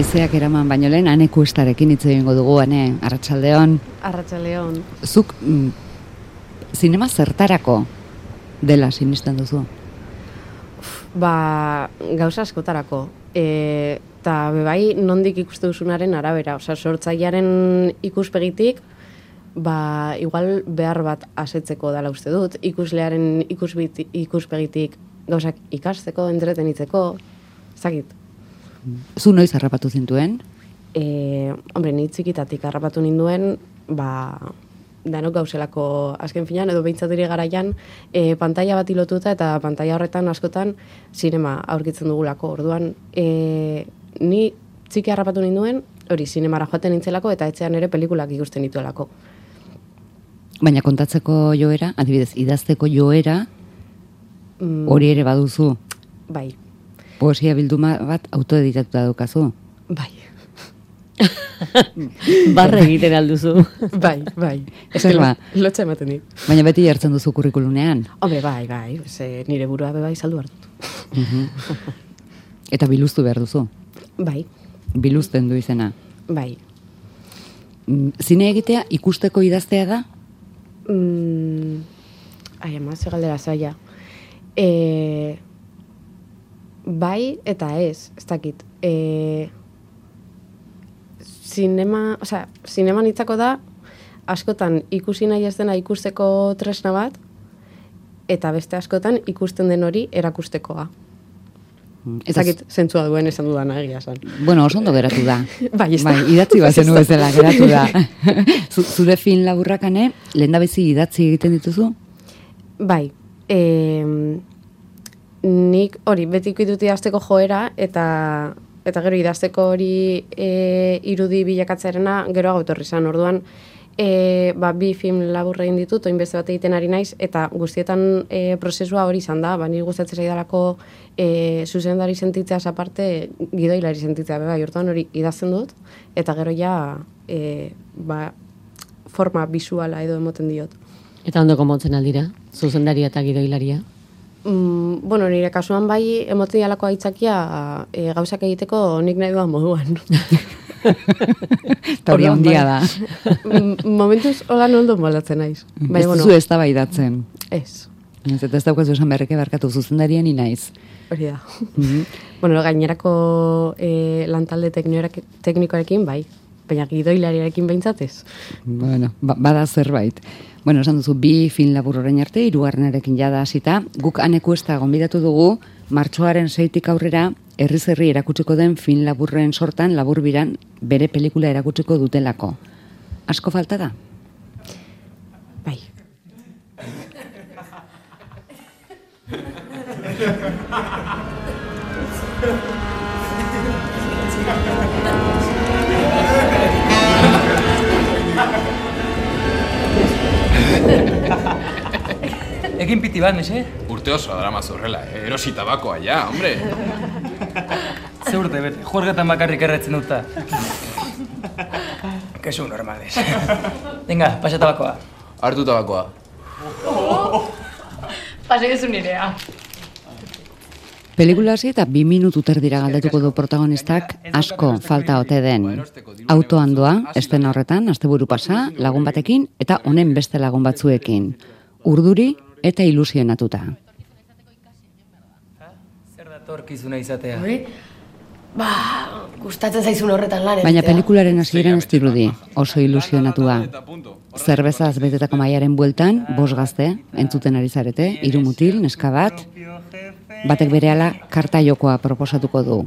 Aizeak eraman baino lehen, aneku estarekin hitz egingo dugu, ane, arratsaldeon. Arratxaleon. Zuk, mm, zinema zertarako dela sinisten duzu? Ba, gauza askotarako. E, eta bebai, nondik ikuste duzunaren arabera. Osa, sortzailearen ikuspegitik, ba, igual behar bat asetzeko dela uste dut. Ikuslearen ikusbiti, ikuspegitik gauzak ikasteko, entretenitzeko, zakit. Zu noiz harrapatu zintuen? E, hombre, ni txikitatik harrapatu ninduen, ba, danok gauzelako azken finan, edo behintzat ere garaian, e, pantalla bat ilotuta eta pantalla horretan askotan sinema aurkitzen dugulako. Orduan, e, ni txiki harrapatu ninduen, hori sinemara joaten nintzelako eta etxean ere pelikulak ikusten dituelako. Baina kontatzeko joera, adibidez, idazteko joera, Mm, hori ere baduzu. Bai, Poesia bilduma bat autoeditatuta daukazu. bai, Barre egiten alduzu. bai, bai. Zer ba? Lotxa ematen dit. Baina beti jartzen duzu kurrikulunean. Hombre, bai, bai, ze nire burua be bai saldu hartut. Eta biluztu behar duzu. Bai, Biluzten du izena. bai. Mm, Zine egitea ikusteko idaztea da? Mm, ai, ama, ze galdera zaila. E, bai eta ez, ez dakit. E, zinema, osea, zinema nitzako da, askotan ikusi nahi ez dena ikusteko tresna bat, eta beste askotan ikusten den hori erakustekoa. Ez dakit zentzua duen esan dudana egia esan. Bueno, oso ondo geratu da. Bai, ez da. bai, idatzi bat zenu bezala geratu da. Zu- Zure fin laburrakane, lehen idatzi egiten dituzu? Bai, e, nik hori beti dut idazteko joera eta eta gero idazteko hori e, irudi bilakatzerena gero gautorri zan. Orduan, e, ba, bi film laburra egin ditut, oin beste bat egiten ari naiz, eta guztietan e, prozesua hori izan da, ba, niri gustatzen zaidalako e, zuzendari sentitzeaz aparte, gidoilari sentitzea, be bai, orduan hori idazten dut, eta gero ja, e, ba, forma visuala edo emoten diot. Eta ondoko motzen aldira, zuzendaria eta gidoilaria. Mm, bueno, nire kasuan bai emoten dialako aitzakia e, gauzak egiteko nik nahi duan moduan. Eta hori handia bai. da. Mm, Momentuz hola ondo moldatzen naiz. Ez duzu ez da baidatzen. ez, Ez eta ez daukazu esan berreke barkatu zuzendarien inaiz. hori da. Mhm. bueno, gainerako e, lantalde teknikoarekin bai, baina gidoilariarekin behintzat ez. Bueno, ba, bada zerbait. Bueno, esan duzu, bi fin labur orain arte, irugarrenarekin jada hasita. Guk aneku ez da gonbidatu dugu, martxoaren zeitik aurrera, herriz herri erakutsiko den fin laburren sortan, laburbiran, bere pelikula erakutsiko dutelako. Asko falta da? Bai. Egin piti bat, mese? Urte oso drama zorrela, eh? erosi tabakoa ja, hombre. Ze urte bete, juergetan bakarrik erretzen duta. Kesu normales. Venga, pasa tabakoa. Hartu tabakoa. Pasegezu nirea. Pelikula hasi eta bi minutu terdira galdetuko du protagonistak asko falta ote den. Autoan doa, esten horretan, asteburu pasa, lagun batekin eta honen beste lagun batzuekin. Urduri eta ilusionatuta. Zer da torkizuna izatea? Hori? Ba, gustatzen zaizun horretan lan Baina pelikularen hasieran ez dirudi, oso ilusionatua. Zerbezaz betetako maiaren bueltan, bos gazte, entzuten ari zarete, hiru mutil, neska bat, batek berehala karta jokoa proposatuko du.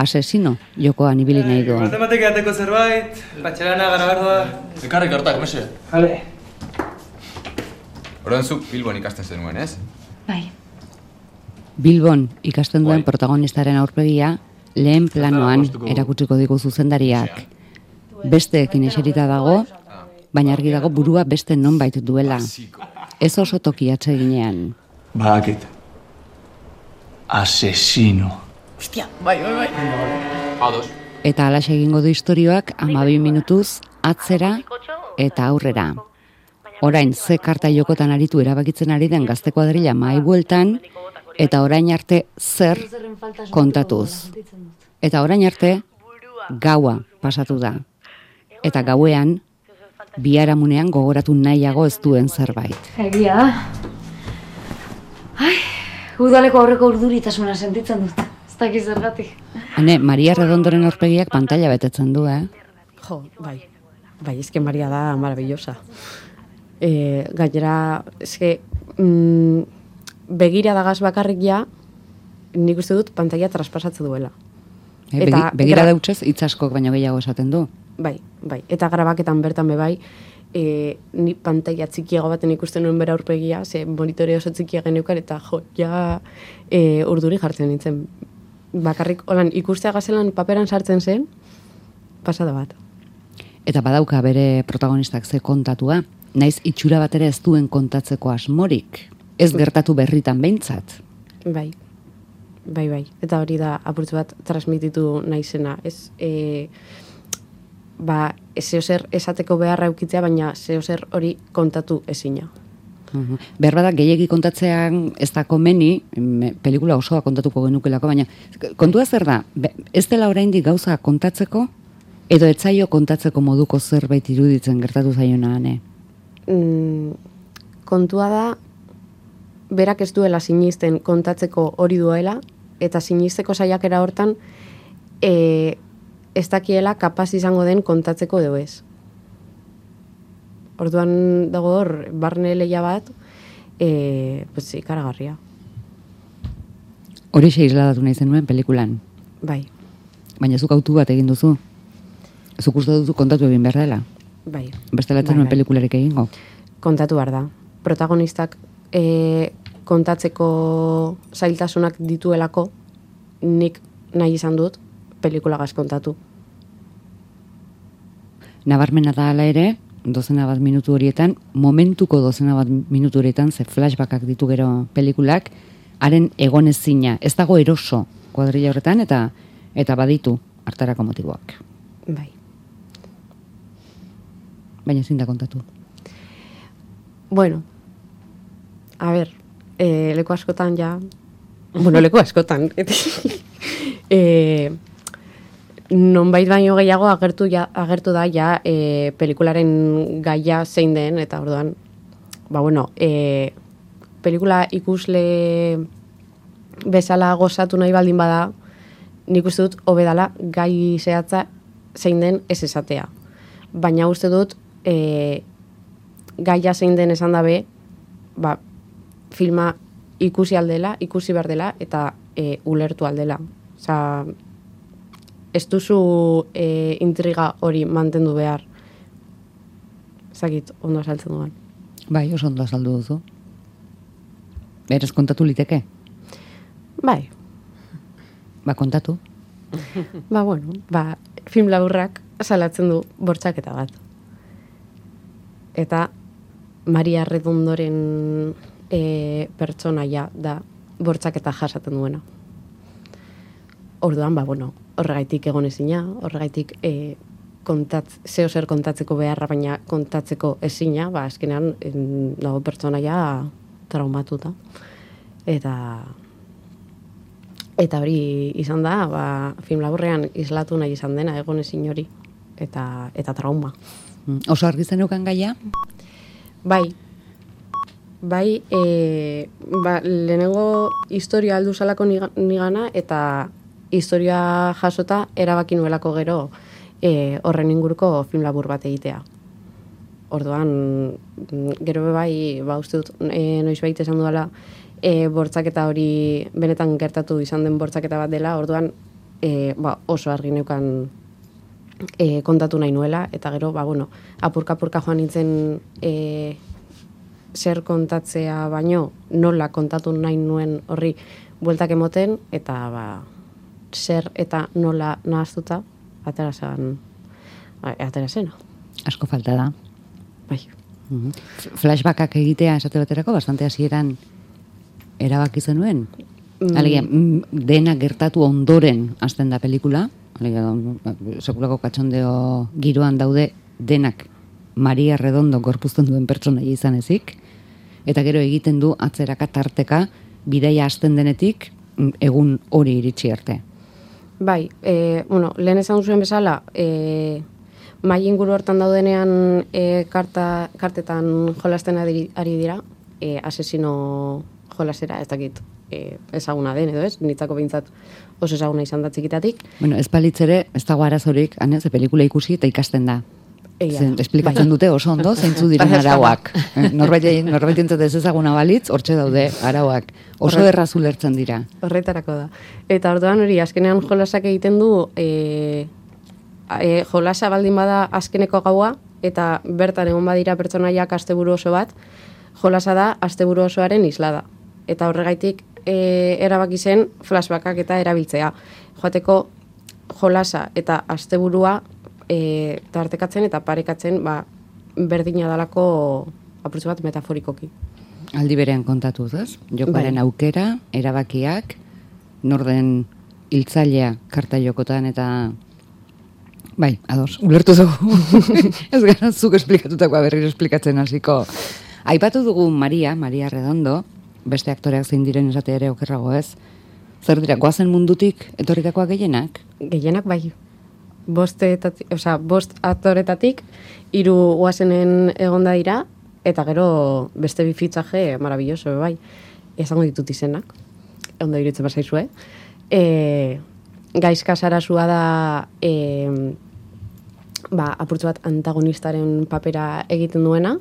Asesino jokoan ibili nahi du. Matematik ateko zerbait, batxelana garagardoa. Ekarri kartak, mese. Jale. Horren zuk Bilbon ikasten zenuen, ez? Bai. Bilbon ikasten duen Bai. protagonistaren aurpegia lehen planoan erakutsiko digu zuzendariak. Besteekin eserita dago, baina argi dago burua beste nonbait duela. Ez oso toki atseginean. Badakit. Asesino. Hostia, bai, bai, bai. Ados. Eta alaxe egingo du istorioak amabi minutuz atzera eta aurrera. Orain ze karta jokotan aritu erabakitzen ari den gazte kuadrilla mai bueltan, eta orain arte zer kontatuz. Eta orain arte gaua pasatu da. Eta gauean, biharamunean gogoratu nahiago ez duen zerbait. Egia da. Ai, udaleko aurreko urduritasuna sentitzen dut. Ez dakiz zergatik. Hane, Maria Redondoren aurpegiak pantalla betetzen du, eh? Jo, bai. Bai, eske Maria da maravillosa. E, gainera, eske, mm, begira dagaz bakarrik ja, nik uste dut pantalla traspasatzen duela. Eta begi- begira gra- dautzez, hitz askok baino gehiago esaten du. Bai, bai. Eta grabaketan bertan be bai, e, ni pantalla txikiago baten ikusten nuen bera aurpegia, ze monitore oso txikia geneukan, eta jo, ja e, urduri jartzen nintzen. Bakarrik, holan, ikustea gazelan paperan sartzen zen, pasada bat. Eta badauka bere protagonistak ze kontatua, naiz itxura bat ere ez duen kontatzeko asmorik. Ez gertatu berritan behintzat. Bai, bai, bai. Eta hori da apurtzu bat transmititu naizena. Ez, e, ba, zeo zer esateko beharra eukitzea, baina zeo zer hori kontatu ezina. Mhm. Behar bada gehiegi kontatzean ez da komeni, me- pelikula osoa kontatuko genukelako, baina kontua zer da, ez dela oraindik gauza kontatzeko, edo etzaio kontatzeko moduko zerbait iruditzen gertatu zaiona ane. Mm, kontua da berak ez duela sinisten kontatzeko hori duela eta sinisteko saiakera hortan e, ez dakiela kapaz izango den kontatzeko edo ez. Orduan dago hor barne leia bat e, pues, ikaragarria. Hori xe isladatu nahi zenuen pelikulan, Bai, baina zuk autu bat egin duzu. Zuk uste duzu kontatu egin behar dela. Bai. Bestela ez Bai, bai. pelikularik egingo. kontatu behar da. Protagonistak e, kontatzeko zailtasunak dituelako, nik nahi izan dut pelikulagaz kontatu. Nabarmena da hala ere, dozena bat minutu horietan, momentuko dozena bat minutu horietan, ze flashbackak ditu gero pelikulak, haren egonezina, ez dago eroso kuadrilla horretan, eta eta baditu hartarako motiboak. Bai. Baina ezin da kontatu. Bueno, a ber, e, leku askotan ja, bueno, leku askotan, e, nonbait baino gehiago agertu, ja, agertu da ja e, pelikularen gaia zein den, eta orduan, ba bueno, e, pelikula ikusle bezala gozatu nahi baldin bada, nik uste dut hobedala gai zehatza zein den ez esatea. Baina uste dut e, gaia zein den esan dabe, ba, filma ikusi aldela, ikusi behar dela, eta e, ulertu aldela. Osa, ez duzu e, intriga hori mantendu behar. Zakit, ondo saltzen duan. Bai, oso ondo azaldu duzu. Beraz kontatu liteke. Bai, Ba, kontatu. ba, bueno, ba, film laburrak salatzen du bortxaketa bat. Eta Maria Redondoren e, pertsonaia da bortxaketa jasaten duena. Orduan, ba, bueno, horregaitik egon ezina, horregaitik e, kontatz, zeo zer kontatzeko beharra, baina kontatzeko ezina, ba, azkenean en, dago pertsonaia traumatuta. Eta Eta hori izan da, ba, film laburrean islatu nahi izan dena, egon ezin hori, eta, eta trauma. Oso argi zenukan gaia? Bai, bai, e, ba, lehenengo historia aldu salako niga- nigana, eta historia jasota erabaki nuelako gero e, horren inguruko film labur bat egitea. Orduan, gero bai, ba, uste dut, e, noiz baita esan dudala, e, bortzaketa hori benetan gertatu izan den bortzaketa bat dela, orduan e, ba, oso argi neukan e, kontatu nahi nuela, eta gero, ba, bueno, apurka-apurka joan nintzen e, zer kontatzea baino, nola kontatu nahi nuen horri bueltak emoten, eta ba, zer eta nola nahaztuta, atera zen, atera zena. Asko falta da. Bai. Mhm. F- Flashbackak egitea esate baterako bastante hasieran erabaki zenuen. Mm. Alegia, mm, dena gertatu ondoren hasten da pelikula. Alegia, mm, sekulako katxondeo giroan daude denak Maria Redondo gorpuzten duen pertsona izan ezik. Eta gero egiten du atzeraka tarteka bidaia hasten denetik egun hori iritsi arte. Bai, e, bueno, lehen esan zuen bezala, e, mai inguru hortan daudenean e, karta, kartetan jolasten ari dira, e, asesino jolasera, ez dakit e, ezaguna den edo ez, nitzako behintzat oso ezaguna izan da txikitatik. Bueno, ez balitzere, ez dago arazorik, ane, ze pelikula ikusi eta ikasten da. Zen, da. esplikatzen Bai. dute oso ondo, zeintzu diren Bai, arauak. Eh, Norbait norbait ez ezaguna balitz, hortxe daude arauak. Oso erraz ulertzen dira. Horretarako da. Eta orduan hori, azkenean jolasak egiten du, e, e, jolasa baldin bada azkeneko gaua, eta bertan egon badira pertsonaiak asteburu oso bat, jolasa da asteburu osoaren islada. Eta horregaitik e, erabaki zen flashbackak eta erabiltzea. Joateko jolasa eta asteburua e, tartekatzen eta parekatzen ba, berdina dalako apurtzu bat metaforikoki. Aldi berean kontatuz, ez? Jokoaren Bai. aukera, erabakiak, norden hiltzailea karta jokotan eta Bai, ados, ulertu dugu. ez gara zuk esplikatutakoa berriro esplikatzen hasiko. Aipatu dugu Maria, Maria Redondo, beste aktoreak zein diren esate ere okerrago ez. Zer dira, goazen mundutik etorritakoak gehienak? Gehienak bai. Bost, etati, osea, bost aktoretatik, hiru guazenen egonda dira, eta gero beste bi fitxaje marabilloso bai. Esango ditut izenak, ondo iruditzen bazaizue. E, gaizka sarasua da e, ba, apurtzu bat antagonistaren papera egiten duena,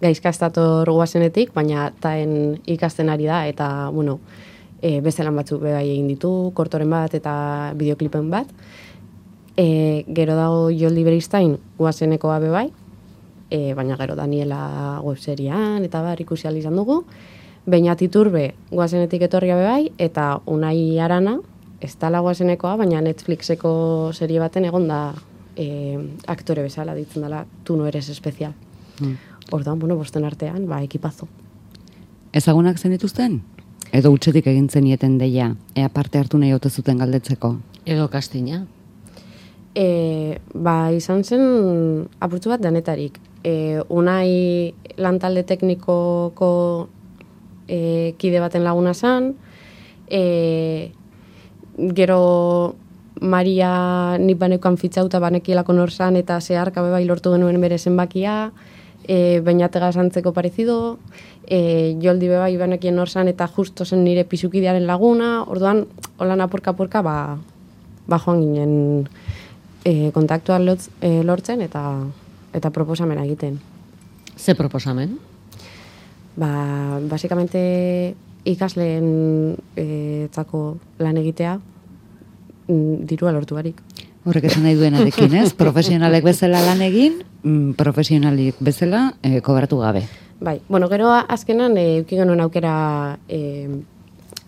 gaizka ez dator guazenetik, baina taen ikasten ari da, eta, bueno, e, beste lan batzuk be bai egin ditu, kortoren bat eta bideoklipen bat. E, gero dago Joldi Beristain guazenekoa be bai, e, baina gero Daniela webserian eta bar ikusi izan dugu. Beñat Iturbe guazenetik etorria be bai, eta Unai Arana, ez dala guazenekoa, baina Netflixeko serie baten egon da e, aktore bezala ditzen dela, tu no eres especial. Hmm. Orduan, bueno, bosten artean, ba, ekipazo. Ezagunak zen dituzten? Edo utxetik egin zenieten deia, ea parte hartu nahi ote zuten galdetzeko. Edo kastina. E, ba, izan zen apurtzu bat danetarik. E, unai lantalde teknikoko e, kide baten laguna zan, e, gero Maria nik baneukan fitxauta banekielako nor zan eta zeharka bai lortu genuen bere zenbakia, e, bainatega zantzeko parezido, e, joldi bebai banekien nor zan eta justo zen nire pisukidearen laguna, orduan, holan apurka-apurka, ba, ba joan ginen e, kontaktua lotz, e, lortzen eta eta proposamena egiten. Ze proposamen? Ba, basikamente ikasleen e, txako lan egitea mm, dirua lortu barik. Horrek esan nahi duenarekin, ez? Profesionalek bezala lan egin, mm, profesionalik bezala eh, kobratu gabe. Bai, bueno, gero azkenan e, euki genuen aukera e,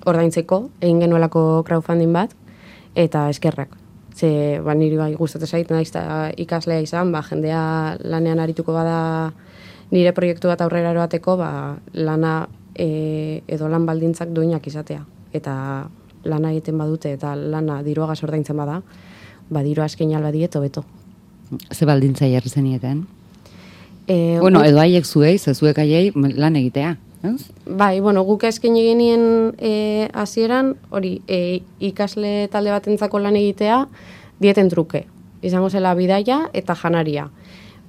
ordaintzeko, egin genuelako crowdfunding bat, eta eskerrak. Ze, ba, niri bai gustatzen zait, naiz ikaslea izan, ba, jendea lanean arituko bada nire proiektu bat aurrera eroateko, ba, lana e, edo lan baldintzak duinak izatea. Eta lana egiten badute eta lana diruagaz ordaintzen bada, ba, dirua eskein alba dieto beto. Ze baldintza jarri zenieten? E, bueno, guk- edo haiek zuei, ze zuek haiei lan egitea. Ez? Bai, bueno, guk esken genien e, hasieran hori e, ikasle talde batentzako lan egitea dieten truke. Izango zela bidaia eta janaria.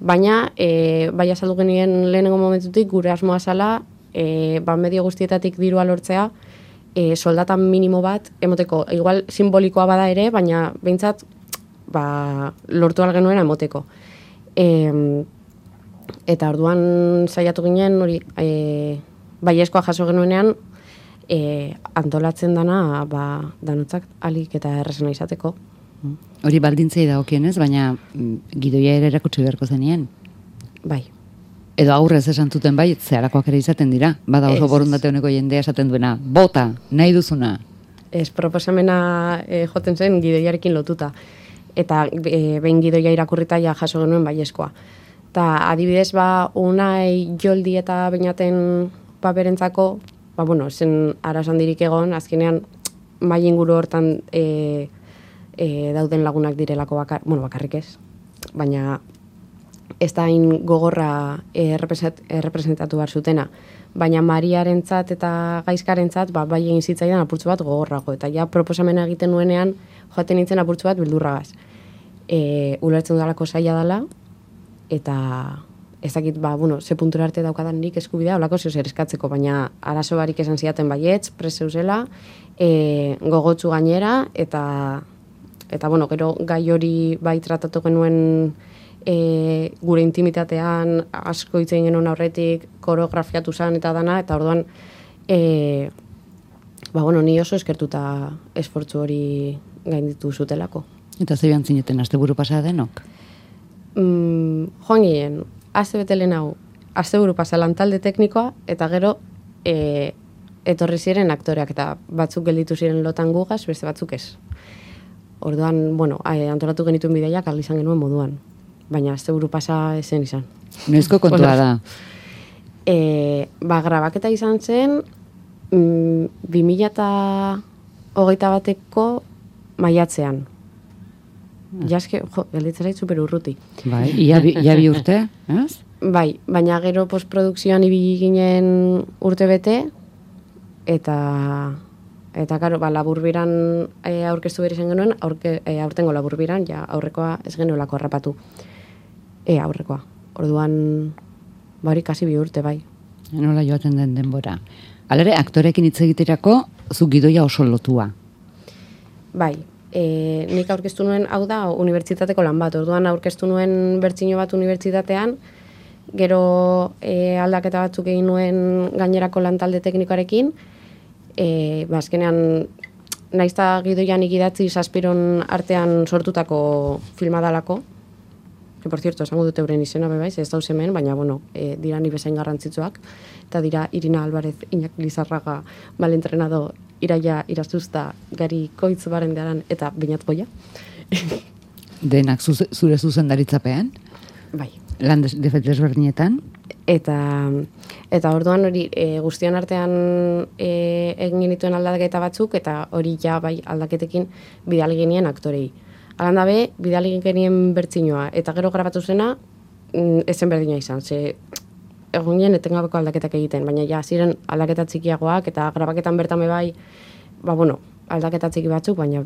Baina, e, bai azaldu genien lehenengo momentutik gure asmoa zala e, ba, medio guztietatik dirua lortzea e, soldatan minimo bat, emoteko, igual simbolikoa bada ere, baina behintzat ba, lortu algenuena emoteko. E, eta orduan saiatu ginen hori e, baiezkoa jaso genuenean e, antolatzen dana ba, danotzak alik eta errazena izateko. Hori baldintzei dagokienez, baina mm, gidoia ere erakutsi beharko zenien. Bai. Edo aurrez esan zuten bai, zeharakoak ere izaten dira. Bada oso borundate honeko jendea esaten duena, bota, nahi duzuna. Ez proposamena e, joten zen gidoiarekin lotuta. Eta e, behin gidoia irakurrita ja jaso genuen baiezkoa. Ta adibidez ba unai joldi eta bainaten paperentzako, ba bueno, zen arasandirik egon, azkenean mai inguru hortan e, e, dauden lagunak direlako bakar, bueno, bakarrik ez. Baina ez da hain gogorra errepresent- errepresentatu behar zutena. Baina Mariarentzat eta gaizkarentzat ba, bai egin zitzaidan apurtzu bat gogorrago. Eta ja proposamena egiten nuenean joaten nintzen apurtzu bat bildurragaz. E, ulertzen dudalako saia dela, eta ez dakit, ba, bueno, ze puntura arte daukadan nik eskubidea, olako zeo zer eskatzeko, baina arazo barik esan ziaten baietz, preseuzela, e, gogotsu gainera, eta, eta, bueno, gero gai hori bai tratatu genuen e, gure intimitatean asko hitz egin genuen aurretik koreografiatu zen eta dana, eta orduan, e, ba, bueno, ni oso eskertuta esfortzu hori gainditu zutelako. Eta zeian zineten, azte buru pasada denok? Mm, joan ginen, aste bete lehen hau, buru pasa lantalde teknikoa, eta gero e, etorri ziren aktoreak, eta batzuk gelditu ziren lotan gugaz, beste batzuk ez. Orduan, bueno, ai, antolatu genituen bideiak aldi izan genuen moduan. Baina aste buru pasa esen izan. Noizko kontua da. E, ba, grabaketa izan zen, mm, 2000 eta hogeita bateko maiatzean. Jaske, jo, gelditzen zait super urruti. Bai, ia bi, ia bi urte, ez? Bai, baina gero postprodukzioan ibili ginen urte bete, eta eta karo, ba, laburbiran e, aurkeztu behar izan genuen, aurke, e, aurtengo laburbiran, ja aurrekoa ez genuelako harrapatu. E, aurrekoa. Orduan, ba hori kasi bi urte, bai. Nola joaten den denbora. Alere, aktorekin hitz egiterako, zu gidoia oso lotua. Bai, e, nik aurkeztu nuen, hau da, unibertsitateko lan bat. Orduan aurkeztu nuen bertsino bat unibertsitatean, gero e, aldaketa batzuk egin nuen gainerako lantalde teknikoarekin, e, ba, azkenean, naizta gidoian ikidatzi saspiron artean sortutako filma dalako, que por cierto, esango dute euren izena bebaiz, ez dauz hemen, baina, bueno, e, dira ni bezain garrantzitsuak, eta dira Irina Alvarez, Iñak Lizarraga, malentrenado, Iraia Irazuzta, Gari Koitz barendearan, eta Beñat Boia. Denak zuze- zure zuzendaritzapean, Bai. lan des- de- desberdinetan, Eta, eta orduan hori e, guztion artean e, egin genituen aldaketa batzuk, eta hori ja bai aldaketekin bidali genien aktorei. Alan dabe, bidali genien bertzinoa, eta gero grabatu zena, mm, ezen berdina izan, ze egon ginen etengabeko aldaketak egiten, baina ja ziren aldaketa txikiagoak, eta grabaketan bertan be bai, ba bueno, aldaketa txiki batzuk, baina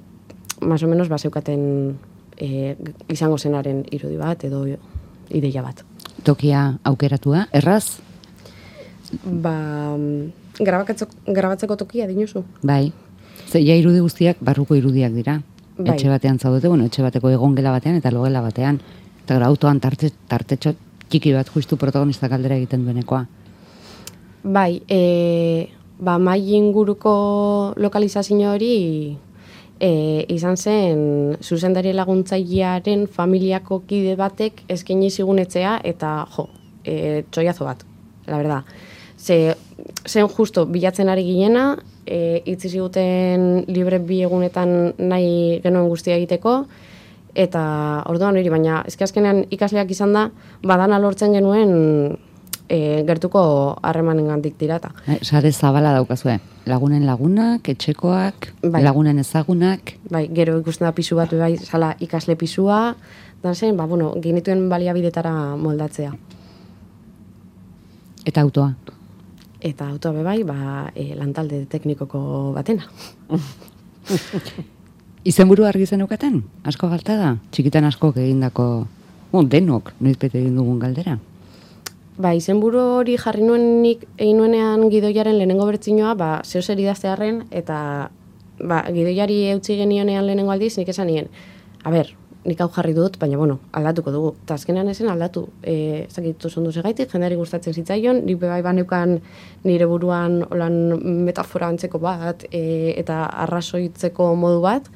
más o menos baseukaten e, izango zenaren irudi bat, edo ideia bat. tokia aukeratua, erraz, Ba, grabatzeko tokia dinozu. bai. Ze ja irudi guztiak barruko irudiak dira. Bai. Etxe batean zaudete, bueno, etxe bateko egongela batean eta logela batean. Eta gero autoan tarte, tartetxo txiki bat justu protagonista galdera egiten duenekoa. Bai, e, ba, mai inguruko lokalizazio hori e, izan zen zuzendari laguntzailearen familiako kide batek eskaini zigun etxea eta jo, e, txoiazo bat, la verdad. Ze, zen justo bilatzen ari ginena, e, itzi ziguten libre bi egunetan nahi genuen guztia egiteko, eta orduan hori, baina eske azkenean ikasleak izan da, badana lortzen genuen e, gertuko harremanen gandik tirata. Eh, Sare zabala daukazue. Lagunen lagunak, etxekoak, Bai. lagunen ezagunak, Bai, gero ikusten da pisu bat bai, sala ikasle pisua, dan zen, ba, bueno, genituen baliabidetara moldatzea. eta autoa. Eta autoa be bai, ba, e, lantalde teknikoko batena. Izenburu argi zenukaten? Asko galta da? Txikitan askok egindako, bon, denok, noizpete egin dugun galdera. Ba, izenburu hori jarri nuen nik egin nuenean gidoiaren lehenengo bertzinoa, ba, zeo zer idaztearen, eta ba, gidoiari eutzi genionean lehenengo aldiz, nik esan nien, a ber, nik hau jarri dut, baina bueno, aldatuko dugu. Eta azkenean esen aldatu, e, zakitu zondu segaitik, jendeari gustatzen zitzaion, nik bebai baneukan nire buruan olan metafora antzeko bat, e, eta arrazoitzeko modu bat,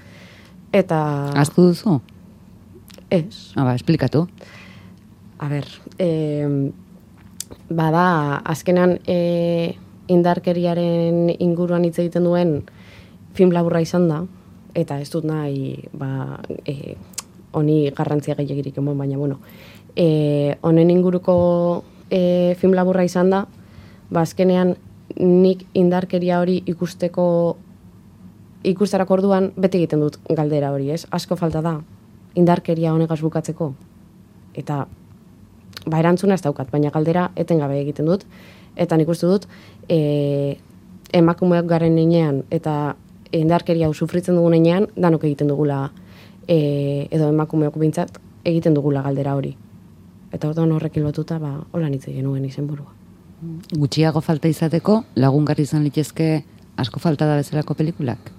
eta Aztu duzu? ez, Ah, ba, esplikatu. A ber, e, bada, azkenan e, indarkeriaren inguruan hitz egiten duen film laburra izan da, eta ez dut nahi, ba, e, honi garrantzia gehiagirik emon, baina, bueno, e, honen inguruko e, film laburra izan da, ba, azkenean nik indarkeria hori ikusteko ikusterako orduan beti egiten dut galdera hori, ez? Asko falta da indarkeria honegaz bukatzeko. Eta ba erantzuna ez daukat, baina galdera etengabe egiten dut eta nik uste dut e, emakumeak garen heinean eta indarkeria hau sufritzen dugun enean, danok egiten dugula, e, edo emakumeok bintzat, egiten dugula galdera hori. Eta orduan horrekin lotuta, ba, hola nitze genuen izenburua. Gutxiago falta izateko, lagungarri izan litezke asko falta da bezalako pelikulak?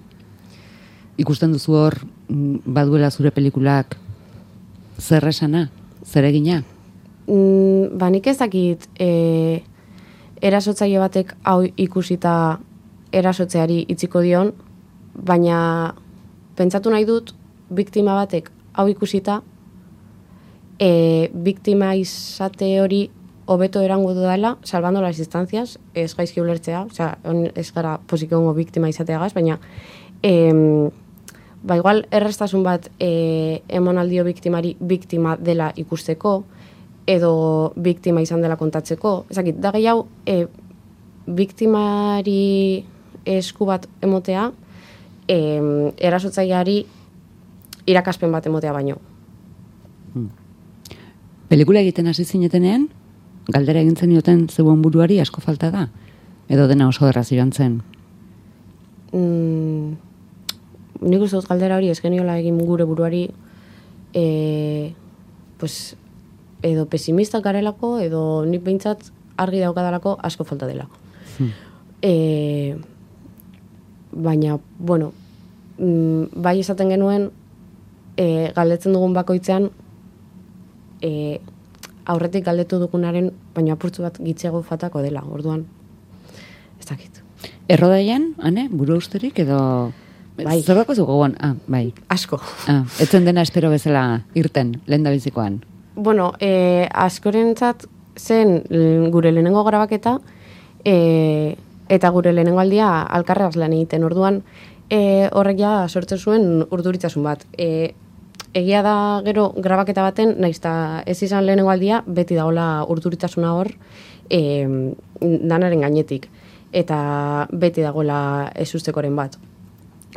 Ikusten duzu hor, mm, baduela zure pelikulak zer esana, zer egina? Mm, ba, nik ez dakit e, erasotzaile batek hau ikusita erasotzeari itziko dion, baina pentsatu nahi dut biktima batek hau ikusita e, biktima izate hori hobeto erango dudala, salvando las distancias, ez gaizki ulertzea, osea, on, ez gara posik egongo biktima izateagaz, baina em, ba igual errestasun bat e, emonaldio biktimari biktima dela ikusteko, edo biktima izan dela kontatzeko. Ezakit, da gehiago, e, biktimari esku bat emotea, e, erasotzaileari irakaspen bat emotea baino. Pelikula egiten hasi zinetenean, galdera egin zenioten zeuen buruari asko falta da? Edo dena oso erraz joan zen? Mm, nik uste dut galdera hori ez geniola egin gure buruari e, pues, edo pesimista garelako edo nik behintzat argi daukadalako asko falta dela. Hmm. E, baina, bueno, mm, bai esaten genuen e, galdetzen dugun bakoitzean e, aurretik galdetu dugunaren baina apurtzu bat gitxiago fatako dela, orduan ez dakit. Errodaian, ane, buru usterik edo... Bai. Zer dako zu gogoan? Ah, bai. Asko. Ah, etzen dena espero bezala irten, lehen da bizikoan. Bueno, e, askorentzat zen gure lehenengo grabaketa e, eta gure lehenengo aldia alkarraz lan egiten orduan e, horrek ja sortzen zuen urduritasun bat. E, egia da gero grabaketa baten, naiz eta ez izan lehenengo aldia, beti dagoela urduritasuna hor e, danaren gainetik. Eta beti dagoela ez ustekoren bat.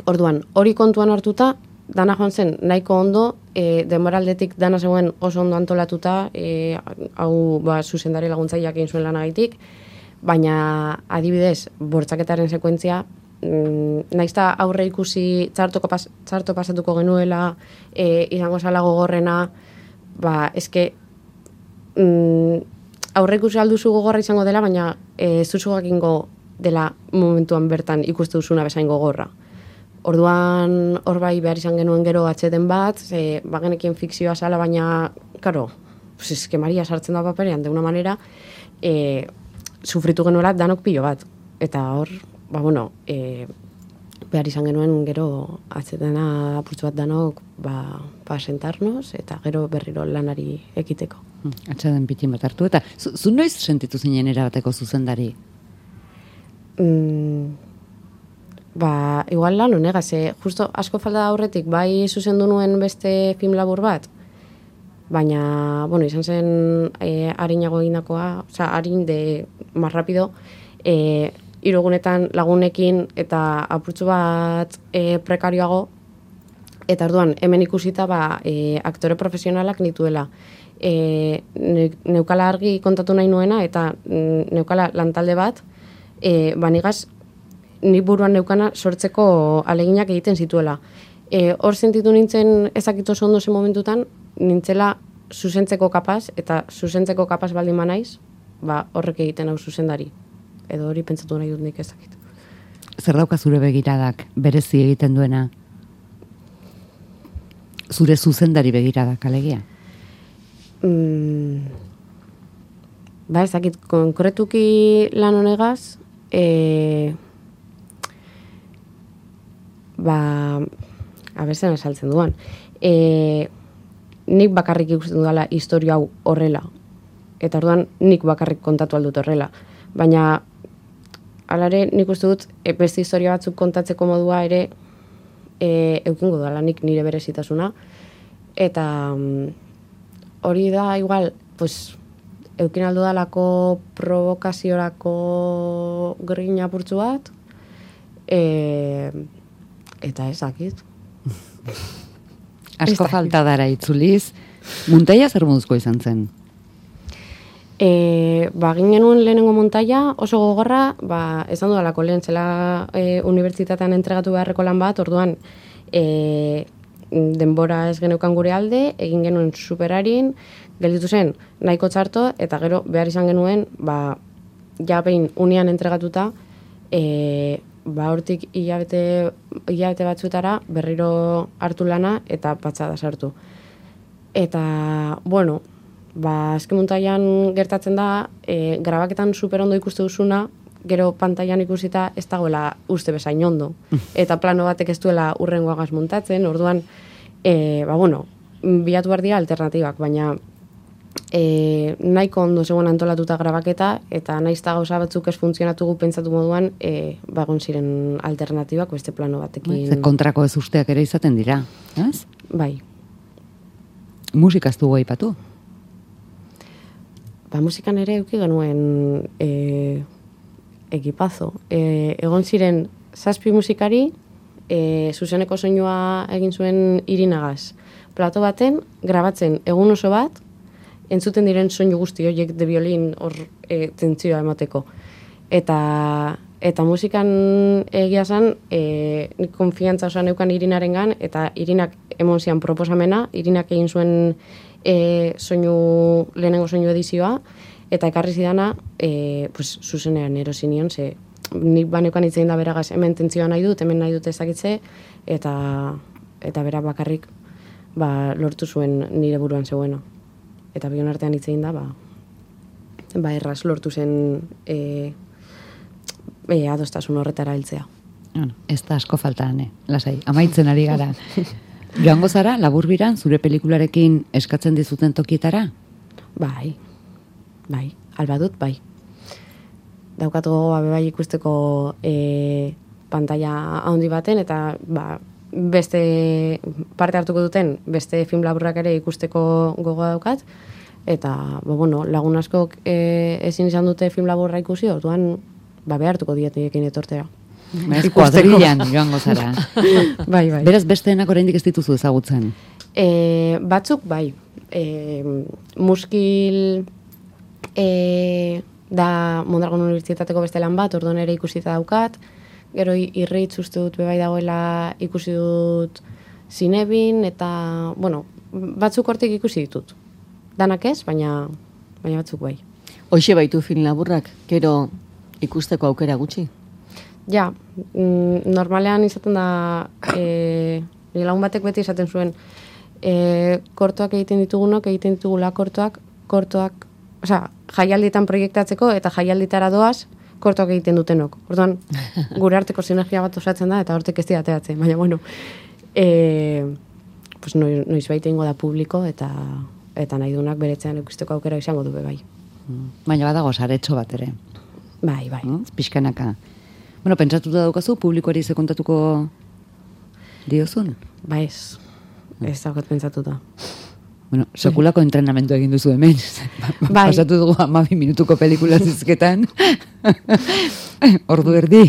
Orduan, hori kontuan hartuta, dana joan zen nahiko ondo, e, denboraldetik dana zegoen oso ondo antolatuta, e, hau ba, zuzendari laguntzaileak egin zuen lanagaitik, baina adibidez, bortzaketaren sekuentzia, mm, naiz eta aurre ikusi txartoko pas, txarto pasatuko genuela, e, izango zala gogorrena, ba, eske, mm, aurre ikusi alduzu gogorra izango dela, baina e, ez duzu jakingo dela momentuan bertan ikustu duzuna bezain gogorra. Orduan hor bai behar izan genuen gero atxeten bat, ze bagenekien fikzioa zala, baina, karo, pues eske Maria sartzen da paperean, de una manera, e, sufritu genuela danok pilo bat. Eta hor, ba bueno, e, behar izan genuen gero atxetena apurtzu bat danok, ba, ba sentarnos, eta gero berriro lanari ekiteko. Hmm, Atxaden pitin bat hartu. Eta zu, zu noiz sentitu zinen erabateko zuzendari? Mm, ba, igual lan honega, ze justo asko falta da aurretik, bai zuzendu nuen beste film labur bat, baina, bueno, izan zen e, harinago egindakoa, oza, harin de más rapido, e, irugunetan lagunekin eta apurtzu bat e, prekarioago, eta orduan hemen ikusita ba, e, aktore profesionalak nituela. E, ne, neukala argi kontatu nahi nuena eta mm, neukala lantalde bat, e, banigaz ni buruan neukana sortzeko aleginak egiten zituela. E, hor sentitu nintzen ezakit oso ondo zen momentutan, nintzela zuzentzeko kapaz, eta zuzentzeko kapaz baldin manaiz, ba, horrek egiten hau zuzendari. Edo hori pentsatu nahi dut nik ezakit. Zer dauka zure begiradak berezi egiten duena? Zure zuzendari begiradak, alegia? Mm, ba, ez dakit, konkretuki lan honegaz, e, ba, abezen esaltzen duan, e, nik bakarrik ikusten dudala historia hau horrela. Eta orduan nik bakarrik kontatu aldut horrela. Baina, alare nik uste dut, e, beste historia batzuk kontatzeko modua ere e, eukingo dudala nik nire berezitasuna. Eta mm, hori da igual, pues, eukin aldu dalako provokaziorako grina bat, e, eta ezakit. Asko dakit. falta dara itzuliz. Muntaia zer moduzko izan zen? E, ba, genuen lehenengo montaia oso gogorra, ba, esan dudalako lehen zela e, unibertsitatean entregatu beharreko lan bat, orduan e, denbora ez geneukan gure alde, egin genuen superarin, gelditu zen nahiko txarto, eta gero behar izan genuen, ba, ja behin unian entregatuta, e, ba, hortik hilabete, hilabete batzuetara berriro hartu lana eta patxada sartu. Eta, bueno, ba, azken muntaian gertatzen da, e, grabaketan super ondo ikuste duzuna, gero pantailan ikusita ez dagoela uste bezain ondo. Eta plano batek ez duela urrengoagaz muntatzen, orduan, e, ba, bueno, bilatu behar dira alternatibak, baina e, nahiko ondo zegoen antolatuta grabaketa, eta naiz eta gauza batzuk ez funtzionatu gu pentsatu moduan, e, bagon ziren alternatibak beste plano batekin. Ze kontrako ez usteak ere izaten dira, ez? Bai, Musikaz dugu aipatu. ba, musikan ere euki genuen e, ekipazo. E, egon ziren zazpi musikari, e, zuzeneko soinua egin zuen irinagaz. Plato baten, grabatzen egun oso bat, entzuten diren soinu guzti horiek de violin hor e, tentzioa emateko. Eta, eta musikan egia zen, e, konfiantza osoan neukan irinarengan, eta irinak emon zian proposamena, irinak egin zuen e, soinu, lehenengo soinu edizioa, eta ekarri zidana, e, pues, zuzenean erosinion, ze nik baneukan hitzein da beragaz, hemen tentzioa nahi dut, hemen nahi dut ezakitze, eta, eta bera bakarrik ba, lortu zuen nire buruan zeuena. Eta bion artean hitzein da, ba, ba erraz lortu zen e, e, adostasun horretara heltzea. Bueno, ez da asko falta, ne? Lasai, amaitzen ari gara. Joango zara, laburbiran, zure pelikularekin eskatzen dizuten tokietara? Bai, bai, albadut, bai. Daukat gogoa be bai ikusteko e, pantalla handi baten, eta ba, beste parte hartuko duten, beste film laburrak ere ikusteko gogoa daukat, eta ba, bueno, lagun askok e, ezin izan dute film laburra ikusi, orduan ba, behartuko dietekin etortea. Ez kuadrillan joango zara. bai, bai. Beraz, besteenak oraindik ez dituzu ezagutzen. E, batzuk, bai. E, muskil e, da Mondragon Unibertsitateko beste lan bat, orduan ere ikusita daukat. Gero i- irritz uste dut bebai dagoela ikusi dut zinebin, eta, bueno, batzuk hortik ikusi ditut. Danak ez, baina, baina batzuk bai. Hoxe baitu film laburrak, gero ikusteko aukera gutxi. Ja, mm, normalean izaten da, e, lagun batek beti esaten zuen, e, kortoak egiten ditugunok, egiten ditugula kortoak, kortoak, osea, jaialdietan proiektatzeko eta jaialditara doaz, kortoak egiten dutenok. Orduan, gure arteko sinergia bat osatzen da, eta hortek ez dira ateratzen. Baina, bueno, e, pues noiz, noiz baita ingo da publiko, eta eta nahi dunak beretzean ikusteko aukera izango du bai. Baina badago saretxo bat ere. Bai, bai. Mm? Pixkanaka. Bueno, pentsatuta daukazu, publikoari ze kontatuko diozun? Ba ez, ez daukat pentsatuta. Bueno, sekulako entrenamendu egin duzu hemen. Bai. Pasatu dugu amabi minutuko pelikula zizketan. Ordu erdi.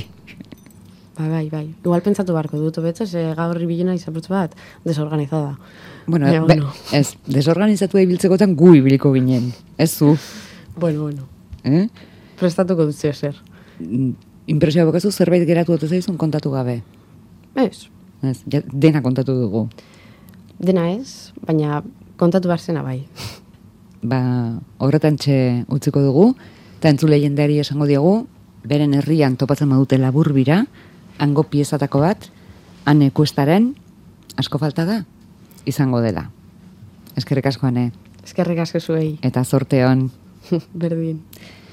Bai, bai, bai. Igual pentsatu beharko dut, betzo, ze gaur bilena izaputz bat desorganizada. Bueno, be- bueno. ez, desorganizatu ibiltzekotan gu ibiliko ginen. Ez zu. Bueno, bueno. Eh? Prestatuko dut zer. Mm, Impresioa bokazu zerbait geratu ote zaizun kontatu gabe. Ez, Ez, ja, dena kontatu dugu. dena ez, baina kontatu behar zena bai. Ba, horretan txe utziko dugu, eta entzule jendeari esango diogu, beren herrian topatzen badute laburbira, hango piezatako bat, ane kuestaren, asko falta da, izango dela. Eskerrik asko ane, Eskerrik asko zuei, eta zorte hon. berdin.